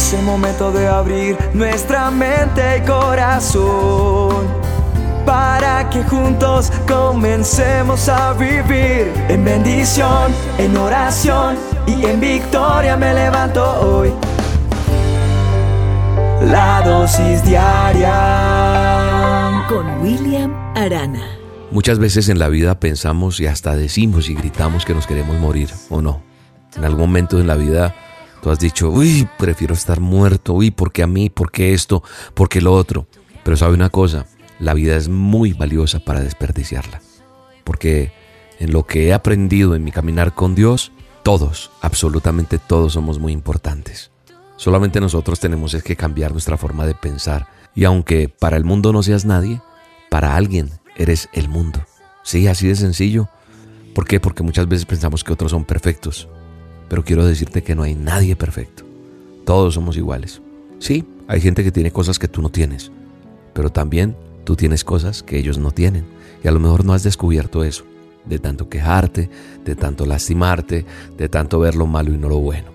Es el momento de abrir nuestra mente y corazón para que juntos comencemos a vivir en bendición, en oración y en victoria me levanto hoy. La dosis diaria con William Arana. Muchas veces en la vida pensamos y hasta decimos y gritamos que nos queremos morir, ¿o no? En algún momento en la vida tú has dicho, uy, prefiero estar muerto, uy, ¿por qué a mí? ¿Por qué esto? ¿Por qué lo otro? Pero sabe una cosa, la vida es muy valiosa para desperdiciarla. Porque en lo que he aprendido en mi caminar con Dios, todos, absolutamente todos somos muy importantes. Solamente nosotros tenemos que cambiar nuestra forma de pensar. Y aunque para el mundo no seas nadie, para alguien eres el mundo. Sí, así de sencillo. ¿Por qué? Porque muchas veces pensamos que otros son perfectos. Pero quiero decirte que no hay nadie perfecto. Todos somos iguales. Sí, hay gente que tiene cosas que tú no tienes. Pero también tú tienes cosas que ellos no tienen. Y a lo mejor no has descubierto eso. De tanto quejarte, de tanto lastimarte, de tanto ver lo malo y no lo bueno.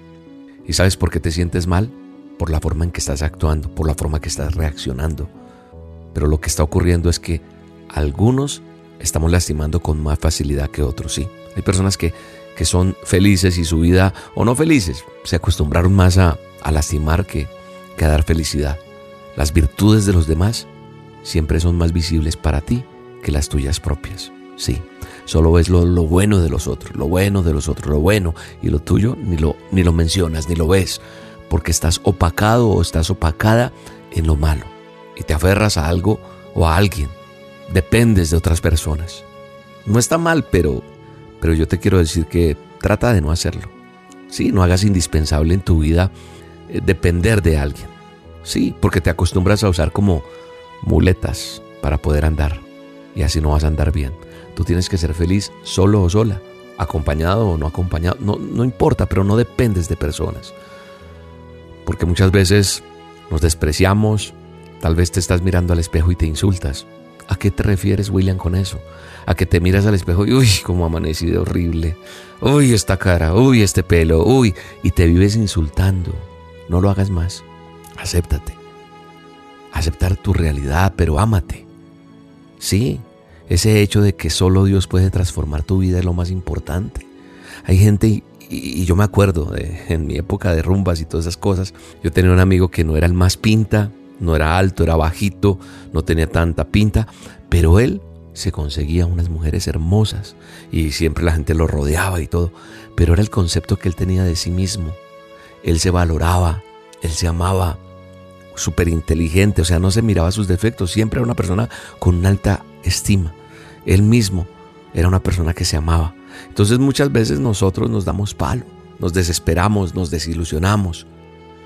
¿Y sabes por qué te sientes mal? Por la forma en que estás actuando, por la forma que estás reaccionando. Pero lo que está ocurriendo es que algunos estamos lastimando con más facilidad que otros, sí. Hay personas que, que son felices y su vida, o no felices, se acostumbraron más a, a lastimar que, que a dar felicidad. Las virtudes de los demás siempre son más visibles para ti que las tuyas propias, sí. Solo ves lo, bueno de los otros, lo bueno de los otros, lo bueno, y lo tuyo ni lo, ni lo mencionas, ni lo ves, porque estás opacado o estás opacada en lo malo. Y te aferras a algo o a alguien. Dependes de otras personas. No está mal, pero, pero yo te quiero decir que trata de no hacerlo. Sí, no hagas indispensable en tu vida eh, depender de alguien. Sí, porque te acostumbras a usar como muletas para poder andar. Y así no vas a andar bien. Tú tienes que ser feliz solo o sola, acompañado o no acompañado, no, no importa, pero no dependes de personas. Porque muchas veces nos despreciamos, tal vez te estás mirando al espejo y te insultas. ¿A qué te refieres, William, con eso? A que te miras al espejo y, uy, cómo amanecido horrible. Uy, esta cara, uy, este pelo, uy, y te vives insultando. No lo hagas más. Acéptate. Aceptar tu realidad, pero ámate. Sí, ese hecho de que solo Dios puede transformar tu vida es lo más importante. Hay gente, y, yo me acuerdo en mi época de rumbas y todas esas cosas, yo tenía un amigo que no era el más pinta, no era alto, era bajito, no tenía tanta pinta, pero él se conseguía unas mujeres hermosas y siempre la gente lo rodeaba y todo, pero era el concepto que él tenía de sí mismo. Él se valoraba, él se amaba, súper inteligente, o sea, no se miraba sus defectos, siempre era una persona con una alta estima. Él mismo era una persona que se amaba. Entonces muchas veces nosotros nos damos palo, nos desesperamos, nos desilusionamos.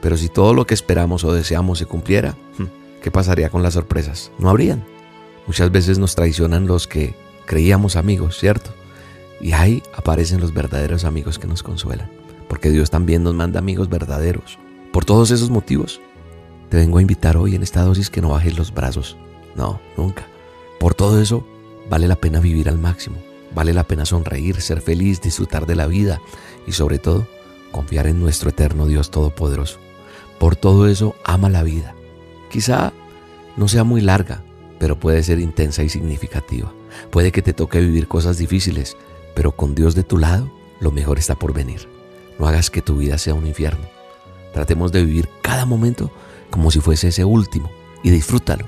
Pero si todo lo que esperamos o deseamos se cumpliera, hmm, ¿qué pasaría con las sorpresas? No habrían. Muchas veces nos traicionan los que creíamos amigos, ¿cierto? Y ahí aparecen los verdaderos amigos que nos consuelan. Porque Dios también nos manda amigos verdaderos. Por todos esos motivos, te vengo a invitar hoy en esta dosis que no bajes los brazos. No, nunca. Por todo eso, vale la pena vivir al máximo, vale la pena sonreír, ser feliz, disfrutar de la vida y sobre todo, confiar en nuestro eterno Dios Todopoderoso. Por todo eso, ama la vida. Quizá no sea muy larga, pero puede ser intensa y significativa. Puede que te toque vivir cosas difíciles, pero con Dios de tu lado, lo mejor está por venir. No hagas que tu vida sea un infierno. Tratemos de vivir cada momento como si fuese ese último y disfrútalo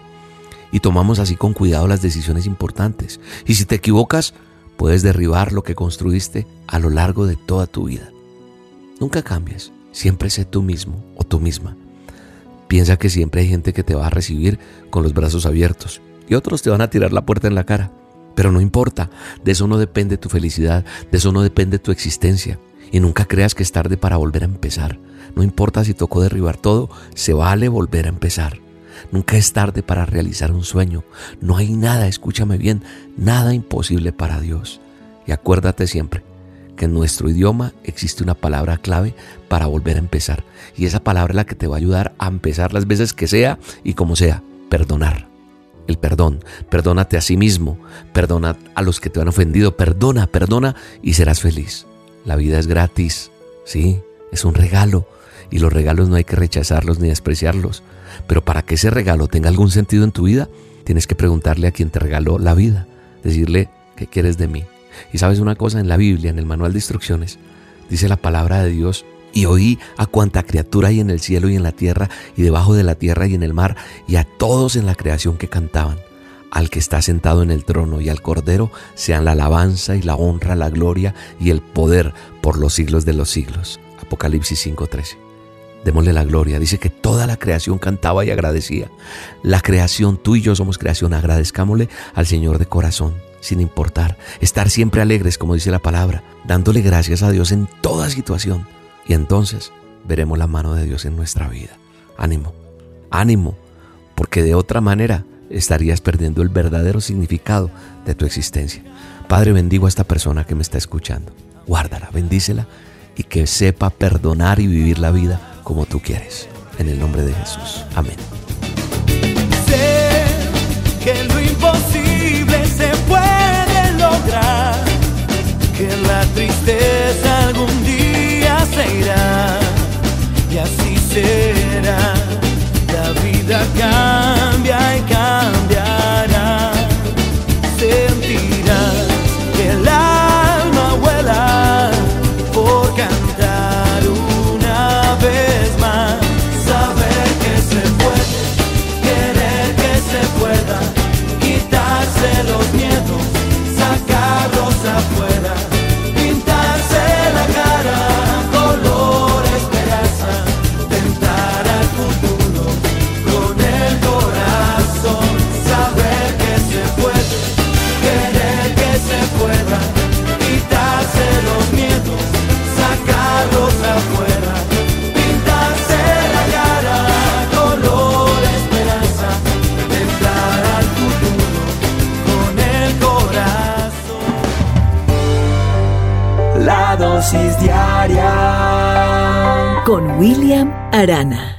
y tomamos así con cuidado las decisiones importantes. Y si te equivocas, puedes derribar lo que construiste a lo largo de toda tu vida. Nunca cambies, siempre sé tú mismo o tú misma. Piensa que siempre hay gente que te va a recibir con los brazos abiertos y otros te van a tirar la puerta en la cara. Pero no importa, de eso no depende tu felicidad, de eso no depende tu existencia. Y nunca creas que es tarde para volver a empezar. No importa si tocó derribar todo, se vale volver a empezar. Nunca es tarde para realizar un sueño. No hay nada, escúchame bien, nada imposible para Dios. Y acuérdate siempre en nuestro idioma existe una palabra clave para volver a empezar. Y esa palabra es la que te va a ayudar a empezar las veces que sea y como sea. Perdonar. El perdón. Perdónate a sí mismo. Perdona a los que te han ofendido. Perdona, perdona y serás feliz. La vida es gratis. Sí, es un regalo Y los regalos no hay que rechazarlos ni despreciarlos. Pero para que ese regalo tenga algún sentido en tu vida, tienes que preguntarle a quien te regaló la vida. Decirle, ¿qué quieres de mí? Y sabes una cosa, en la Biblia, en el manual de instrucciones, dice la palabra de Dios, y oí a cuanta criatura hay en el cielo y en la tierra, y debajo de la tierra y en el mar, y a todos en la creación que cantaban al que está sentado en el trono y al Cordero sean la alabanza y la honra, la gloria y el poder por los siglos de los siglos. Apocalipsis 5:13. Démosle la gloria. Dice que toda la creación cantaba y agradecía. La creación, tú y yo somos creación. Agradezcámosle al Señor de corazón, sin importar. Estar siempre alegres, como dice la palabra, dándole gracias a Dios en toda situación. Y entonces veremos la mano de Dios en nuestra vida. Ánimo, ánimo, porque de otra manera estarías perdiendo el verdadero significado de tu existencia. Padre, bendigo a esta persona que me está escuchando. Guárdala, bendícela y que sepa perdonar y vivir la vida como tú quieres. En el nombre de Jesús. Amén. Quitarse los miedos, Con William Arana.